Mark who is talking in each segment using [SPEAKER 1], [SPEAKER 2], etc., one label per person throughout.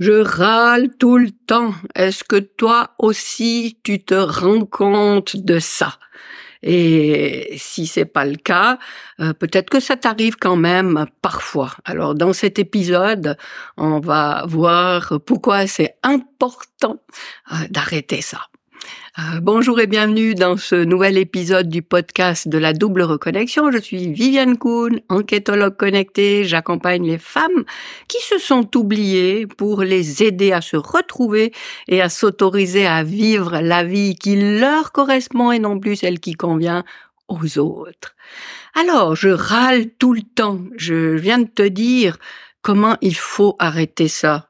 [SPEAKER 1] Je râle tout le temps. Est-ce que toi aussi tu te rends compte de ça? Et si c'est pas le cas, euh, peut-être que ça t'arrive quand même parfois. Alors dans cet épisode, on va voir pourquoi c'est important euh, d'arrêter ça. Euh, bonjour et bienvenue dans ce nouvel épisode du podcast de la double reconnexion. Je suis Viviane Kuhn, enquêtologue connectée. J'accompagne les femmes qui se sont oubliées pour les aider à se retrouver et à s'autoriser à vivre la vie qui leur correspond et non plus celle qui convient aux autres. Alors, je râle tout le temps. Je viens de te dire comment il faut arrêter ça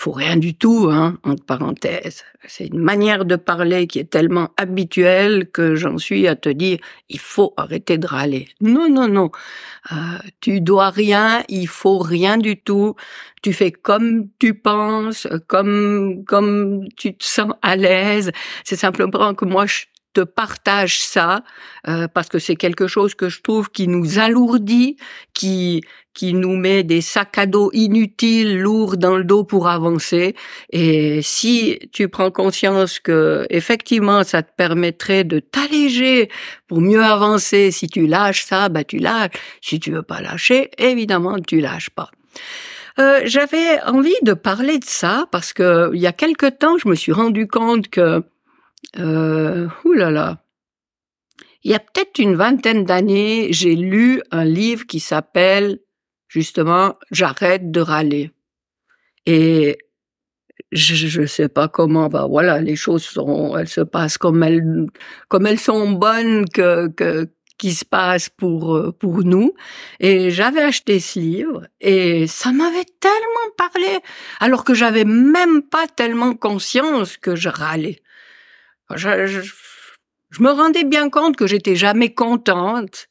[SPEAKER 1] faut rien du tout, hein, entre parenthèses. C'est une manière de parler qui est tellement habituelle que j'en suis à te dire, il faut arrêter de râler. Non, non, non. Euh, tu dois rien, il faut rien du tout. Tu fais comme tu penses, comme comme tu te sens à l'aise. C'est simplement que moi je te partage ça euh, parce que c'est quelque chose que je trouve qui nous alourdit, qui qui nous met des sacs à dos inutiles, lourds dans le dos pour avancer. Et si tu prends conscience que effectivement ça te permettrait de t'alléger pour mieux avancer, si tu lâches ça, bah tu lâches. Si tu veux pas lâcher, évidemment tu lâches pas. Euh, J'avais envie de parler de ça parce que il y a quelque temps, je me suis rendu compte que euh, oulala. Il y a peut-être une vingtaine d'années, j'ai lu un livre qui s'appelle justement J'arrête de râler. Et je ne sais pas comment, bah voilà, les choses sont, elles se passent comme elles, comme elles sont bonnes que, que qui se passent pour pour nous. Et j'avais acheté ce livre et ça m'avait tellement parlé, alors que j'avais même pas tellement conscience que je râlais. Je, me rendais bien compte que j'étais jamais contente,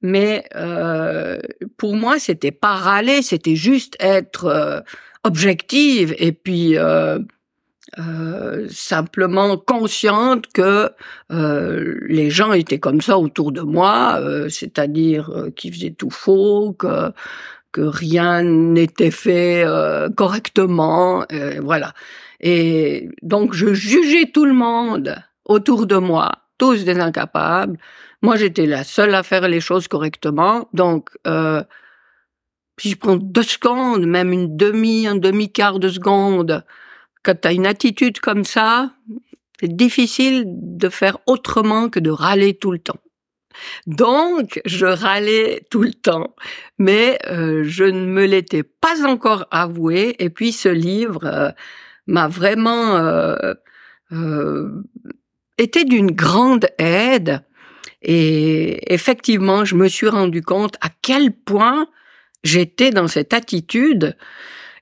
[SPEAKER 1] mais euh, pour moi, c'était pas râler, c'était juste être euh, objective et puis euh, euh simplement consciente que euh, les gens étaient comme ça autour de moi, euh, c'est-à-dire qu'ils faisaient tout faux, que que rien n'était fait correctement, voilà. Et donc je jugeais tout le monde autour de moi, tous des incapables. Moi, j'étais la seule à faire les choses correctement. Donc, euh, si je prends deux secondes, même une demi, un demi-quart de seconde, quand tu as une attitude comme ça, c'est difficile de faire autrement que de râler tout le temps. Donc, je râlais tout le temps, mais euh, je ne me l'étais pas encore avoué. Et puis, ce livre euh, m'a vraiment euh, été d'une grande aide. Et effectivement, je me suis rendu compte à quel point j'étais dans cette attitude.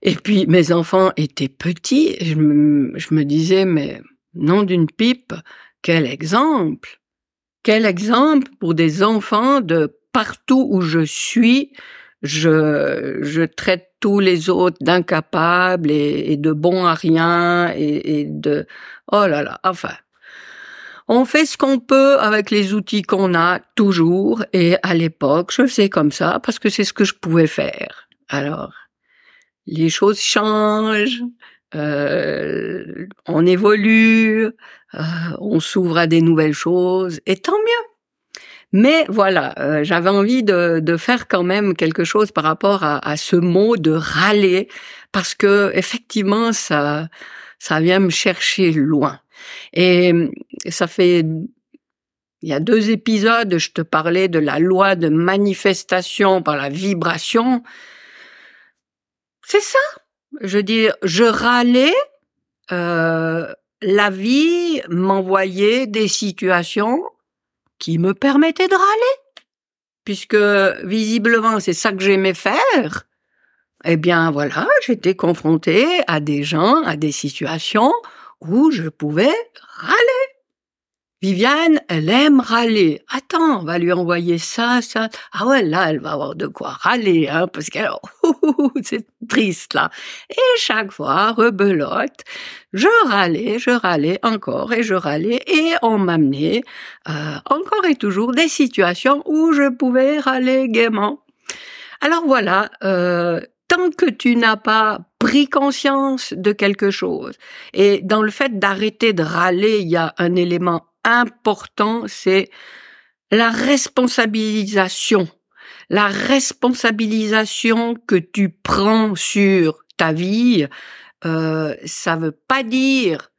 [SPEAKER 1] Et puis, mes enfants étaient petits. je, me, je me disais, mais nom d'une pipe, quel exemple! Quel exemple pour des enfants de partout où je suis, je, je traite tous les autres d'incapables et, de bons à rien et, de oh là là enfin. On fait ce qu'on peut avec les outils qu'on a toujours et à l'époque je fais comme ça parce que c'est ce que je pouvais faire. Alors les choses changent euh, on évolue euh, on s'ouvre à des nouvelles choses et tant mieux mais voilà, euh, j'avais envie de, de, faire quand même quelque chose par rapport à, à, ce mot de râler, parce que effectivement, ça, ça vient me chercher loin. Et ça fait, il y a deux épisodes, je te parlais de la loi de manifestation par la vibration. C'est ça. Je dire, je râlais, euh, la vie m'envoyait des situations qui me permettait de râler. Puisque visiblement c'est ça que j'aimais faire, eh bien voilà, j'étais confrontée à des gens, à des situations où je pouvais râler. Viviane, elle aime râler. Attends, on va lui envoyer ça, ça. Ah ouais, là, elle va avoir de quoi râler, hein, parce que c'est triste là. Et chaque fois, rebelote, je râlais, je râlais encore et je râlais, et on m'amenait euh, encore et toujours des situations où je pouvais râler gaiement. Alors voilà, euh, tant que tu n'as pas pris conscience de quelque chose. Et dans le fait d'arrêter de râler, il y a un élément important, c'est la responsabilisation. La responsabilisation que tu prends sur ta vie, euh, ça veut pas dire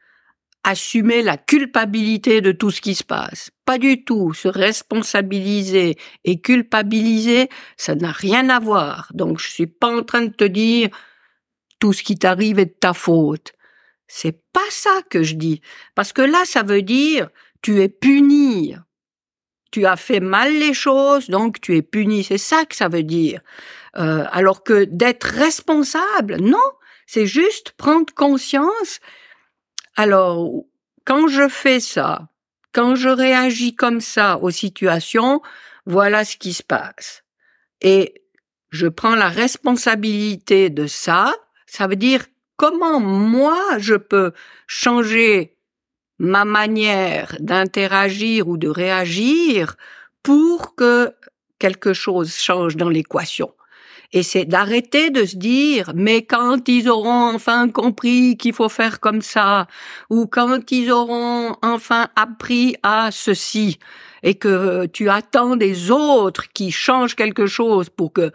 [SPEAKER 1] assumer la culpabilité de tout ce qui se passe. Pas du tout. Se responsabiliser et culpabiliser, ça n'a rien à voir. Donc je suis pas en train de te dire tout ce qui t'arrive est de ta faute. C'est pas ça que je dis. Parce que là, ça veut dire tu es puni. Tu as fait mal les choses, donc tu es puni. C'est ça que ça veut dire. Euh, alors que d'être responsable, non, c'est juste prendre conscience. Alors, quand je fais ça, quand je réagis comme ça aux situations, voilà ce qui se passe. Et je prends la responsabilité de ça. Ça veut dire comment moi je peux changer ma manière d'interagir ou de réagir pour que quelque chose change dans l'équation. Et c'est d'arrêter de se dire, mais quand ils auront enfin compris qu'il faut faire comme ça, ou quand ils auront enfin appris à ceci, et que tu attends des autres qui changent quelque chose pour que,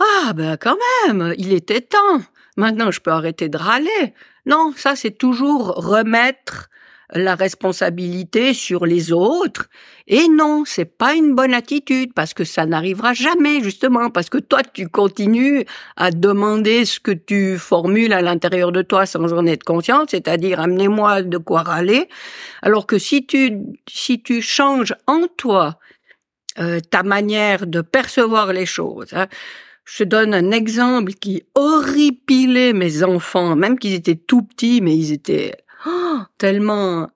[SPEAKER 1] ah ben quand même, il était temps. Maintenant, je peux arrêter de râler. Non, ça c'est toujours remettre la responsabilité sur les autres. Et non, c'est pas une bonne attitude parce que ça n'arrivera jamais justement parce que toi tu continues à demander ce que tu formules à l'intérieur de toi sans en être conscient, c'est-à-dire amenez-moi de quoi râler. Alors que si tu si tu changes en toi euh, ta manière de percevoir les choses. Hein, je donne un exemple qui horripilait mes enfants, même qu'ils étaient tout petits, mais ils étaient Oh, tellement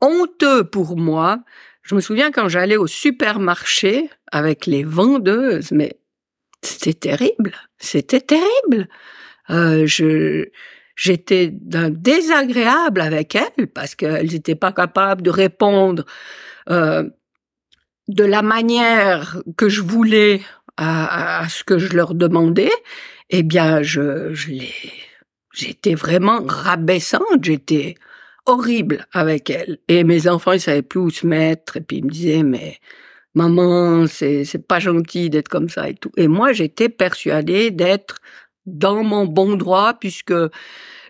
[SPEAKER 1] honteux pour moi. Je me souviens quand j'allais au supermarché avec les vendeuses, mais c'était terrible, c'était terrible. Euh, je j'étais d'un désagréable avec elles parce qu'elles n'étaient pas capables de répondre euh, de la manière que je voulais à, ce que je leur demandais. Eh bien, je, je les j'étais vraiment rabaissante, j'étais horrible avec elle. Et mes enfants, ils savaient plus où se mettre, et puis ils me disaient, mais maman, c'est, c'est pas gentil d'être comme ça et tout. Et moi, j'étais persuadée d'être dans mon bon droit, puisque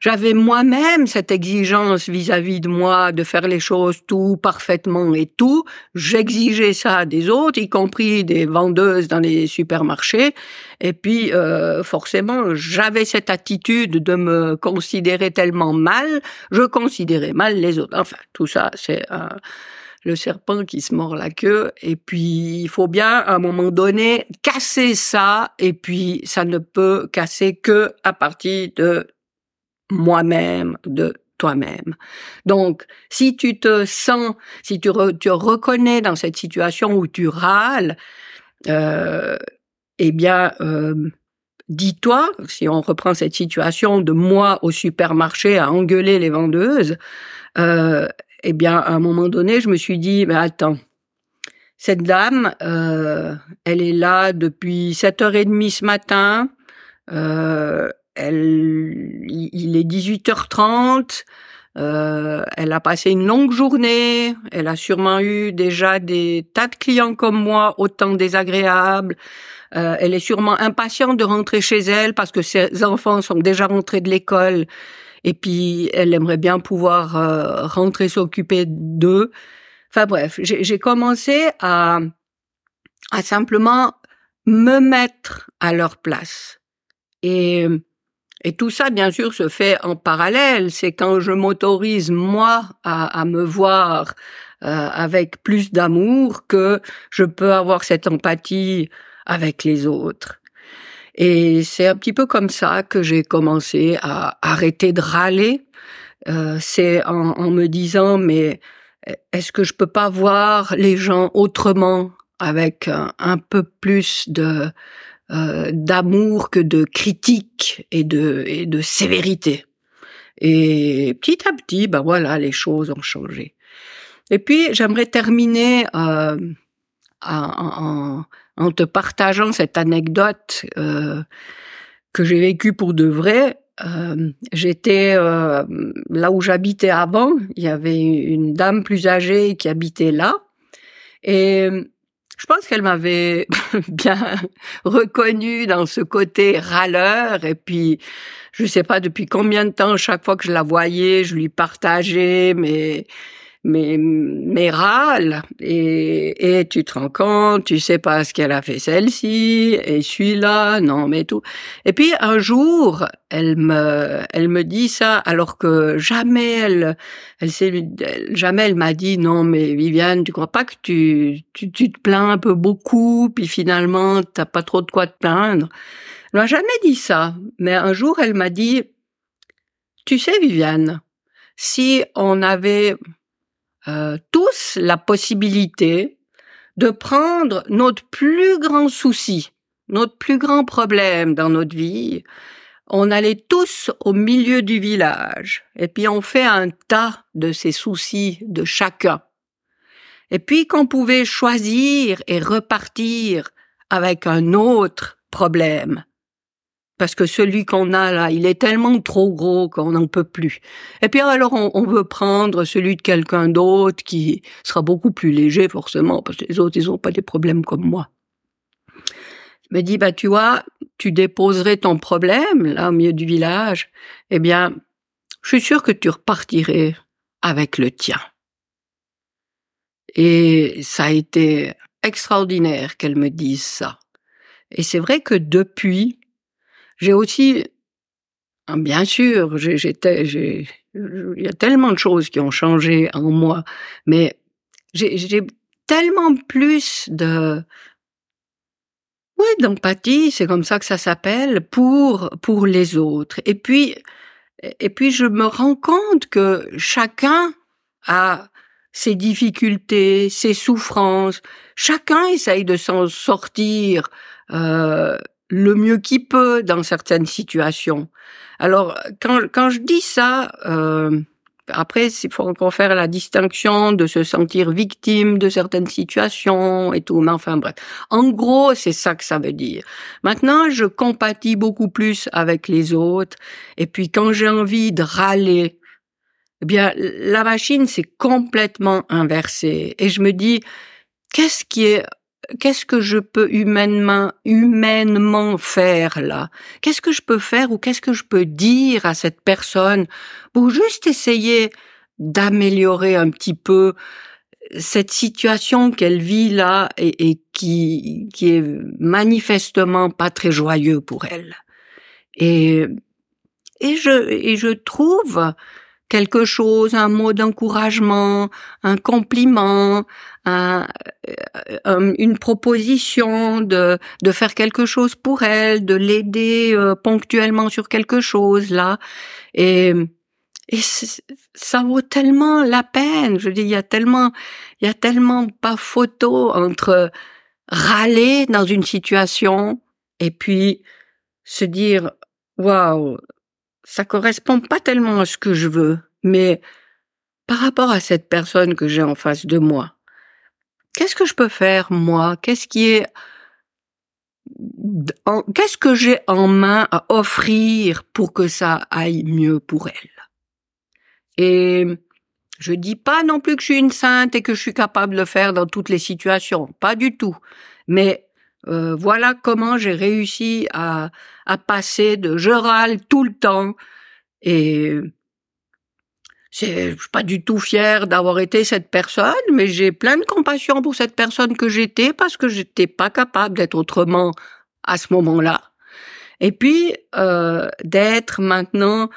[SPEAKER 1] j'avais moi-même cette exigence vis-à-vis de moi de faire les choses tout parfaitement et tout. J'exigeais ça des autres, y compris des vendeuses dans les supermarchés. Et puis, euh, forcément, j'avais cette attitude de me considérer tellement mal, je considérais mal les autres. Enfin, tout ça, c'est le serpent qui se mord la queue. Et puis, il faut bien, à un moment donné, casser ça. Et puis, ça ne peut casser que à partir de moi-même, de toi-même. Donc, si tu te sens, si tu, te reconnais dans cette situation où tu râles, euh, eh bien, euh, dis-toi, si on reprend cette situation de moi au supermarché à engueuler les vendeuses, euh, eh bien, à un moment donné, je me suis dit, mais attends, cette dame, euh, elle est là depuis 7h30 ce matin, euh, elle, il est 18h30. Euh, elle a passé une longue journée. Elle a sûrement eu déjà des tas de clients comme moi, autant désagréables. Euh, elle est sûrement impatiente de rentrer chez elle parce que ses enfants sont déjà rentrés de l'école. Et puis, elle aimerait bien pouvoir euh, rentrer s'occuper d'eux. Enfin bref, j'ai commencé à, à simplement me mettre à leur place. Et et tout ça, bien sûr, se fait en parallèle. C'est quand je m'autorise, moi, à, me voir euh, avec plus d'amour que je peux avoir cette empathie avec les autres. Et c'est un petit peu comme ça que j'ai commencé à arrêter de râler. Euh, c'est en, me disant, mais est-ce que je peux pas voir les gens autrement, avec un peu plus de euh, d'amour que de critique et de, et de sévérité. Et petit à petit, ben voilà, les choses ont changé. Et puis, j'aimerais terminer euh, en, te partageant cette anecdote. Euh, que j'ai vécu pour de vrai. J'étais là où j'habitais avant. Il y avait une dame plus âgée qui habitait là, et je pense qu'elle m'avait bien reconnue dans ce côté râleur. Et puis, je sais pas depuis combien de temps, chaque fois que je la voyais, je lui partageais mes mais mais râle et, et tu te rends compte, tu sais pas ce qu'elle a fait celle-ci et celui-là, non mais tout. Et puis un jour, elle me elle me dit ça alors que jamais elle elle s'est jamais elle m'a dit non mais Viviane, tu crois pas que tu tu, tu te plains un peu beaucoup puis finalement t'as pas trop de quoi te plaindre? Elle m'a jamais dit ça, mais un jour elle m'a dit tu sais Viviane, si on avait euh, tous la possibilité de prendre notre plus grand souci, notre plus grand problème dans notre vie, on allait tous au milieu du village et puis on fait un tas de ces soucis de chacun. Et puis qu'on pouvait choisir et repartir avec un autre problème parce que celui qu'on a là, il est tellement trop gros qu'on n'en peut plus. Et puis alors on, veut prendre celui de quelqu'un d'autre qui sera beaucoup plus léger forcément, parce que les autres, ils n'ont pas des problèmes comme moi. Je me dis, bah tu vois, tu déposerais ton problème là au milieu du village, eh bien, je suis sûr que tu repartirais avec le tien. Et ça a été extraordinaire qu'elle me dise ça. Et c'est vrai que depuis, j'ai aussi, hein, bien sûr, j'étais, j'ai, il y a tellement de choses qui ont changé en moi, mais j'ai tellement plus de, oui, d'empathie, c'est comme ça que ça s'appelle, pour, pour les autres. Et puis, et puis je me rends compte que chacun a ses difficultés, ses souffrances. Chacun essaye de s'en sortir euh, le mieux qu'il peut dans certaines situations. Alors, quand, quand je dis ça, euh, après, il faut encore faire la distinction de se sentir victime de certaines situations et tout. Mais enfin, bref. En gros, c'est ça que ça veut dire. Maintenant, je compatis beaucoup plus avec les autres. Et puis, quand j'ai envie de râler, eh bien, la machine s'est complètement inversée. Et je me dis, qu'est-ce qui est qu'est-ce que je peux humainement, humainement faire là? Qu'est-ce que je peux faire ou qu'est-ce que je peux dire à cette personne pour juste essayer d'améliorer un petit peu cette situation qu'elle vit là et, qui, qui est manifestement pas très joyeux pour elle? Et, et je, et je trouve quelque chose, un mot d'encouragement, un compliment, un, euh, une proposition de, de faire quelque chose pour elle, de l'aider euh, ponctuellement sur quelque chose là. Et, et ça vaut tellement la peine. Je dis, il y a tellement, il y a tellement pas photo entre râler dans une situation et puis se dire, waouh, ça correspond pas tellement à ce que je veux, mais par rapport à cette personne que j'ai en face de moi, qu'est-ce que je peux faire moi? Qu'est-ce qui est qu'est-ce que j'ai en main à offrir pour que ça aille mieux pour elle? Et je dis pas non plus que je suis une sainte et que je suis capable de faire dans toutes les situations, pas du tout. Mais euh, voilà comment j'ai réussi à, à passer de je râle tout le temps et c'est, je suis pas du tout fière d'avoir été cette personne, mais j'ai plein de compassion pour cette personne que j'étais parce que j'étais pas capable d'être autrement à ce moment-là. Et puis euh, d'être maintenant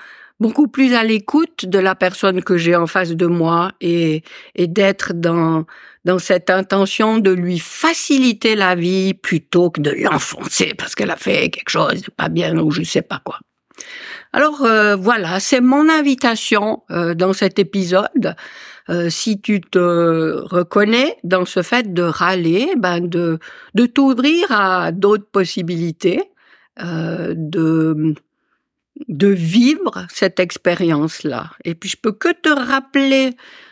[SPEAKER 1] beaucoup plus à l'écoute de la personne que j'ai en face de moi et, d'être dans cette intention de lui faciliter la vie plutôt que de l'enfoncer parce qu'elle a fait quelque chose de pas bien ou je sais pas quoi. Alors euh, voilà, c'est mon invitation euh, dans cet épisode. Euh, si tu te reconnais dans ce fait de râler, ben de t'ouvrir à d'autres possibilités, de de vivre cette expérience-là. Et puis je peux que te rappeler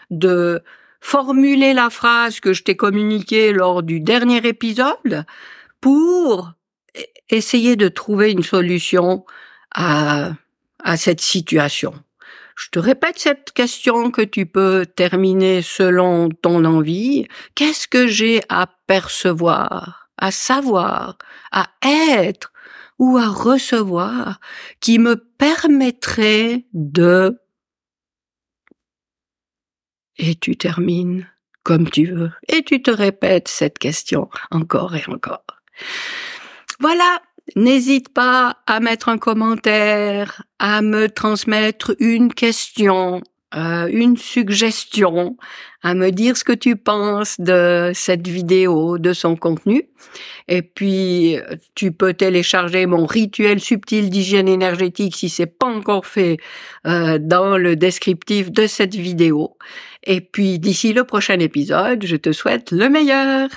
[SPEAKER 1] de formuler la phrase que je t'ai communiquée lors du dernier épisode pour essayer de trouver une solution à, à cette situation. Je te répète cette question que tu peux terminer selon ton envie. Qu'est-ce que j'ai à percevoir, à savoir, à être ou à recevoir qui me permettrait de... Et tu termines comme tu veux. Et tu te répètes cette question encore et encore. Voilà, n'hésite pas à mettre un commentaire, à me transmettre une question, euh, une suggestion, à me dire ce que tu penses de cette vidéo, de son contenu. Et puis, tu peux télécharger mon rituel subtil d'hygiène énergétique si c'est pas encore fait euh, dans le descriptif de cette vidéo. Et puis, d'ici le prochain épisode, je te souhaite le meilleur.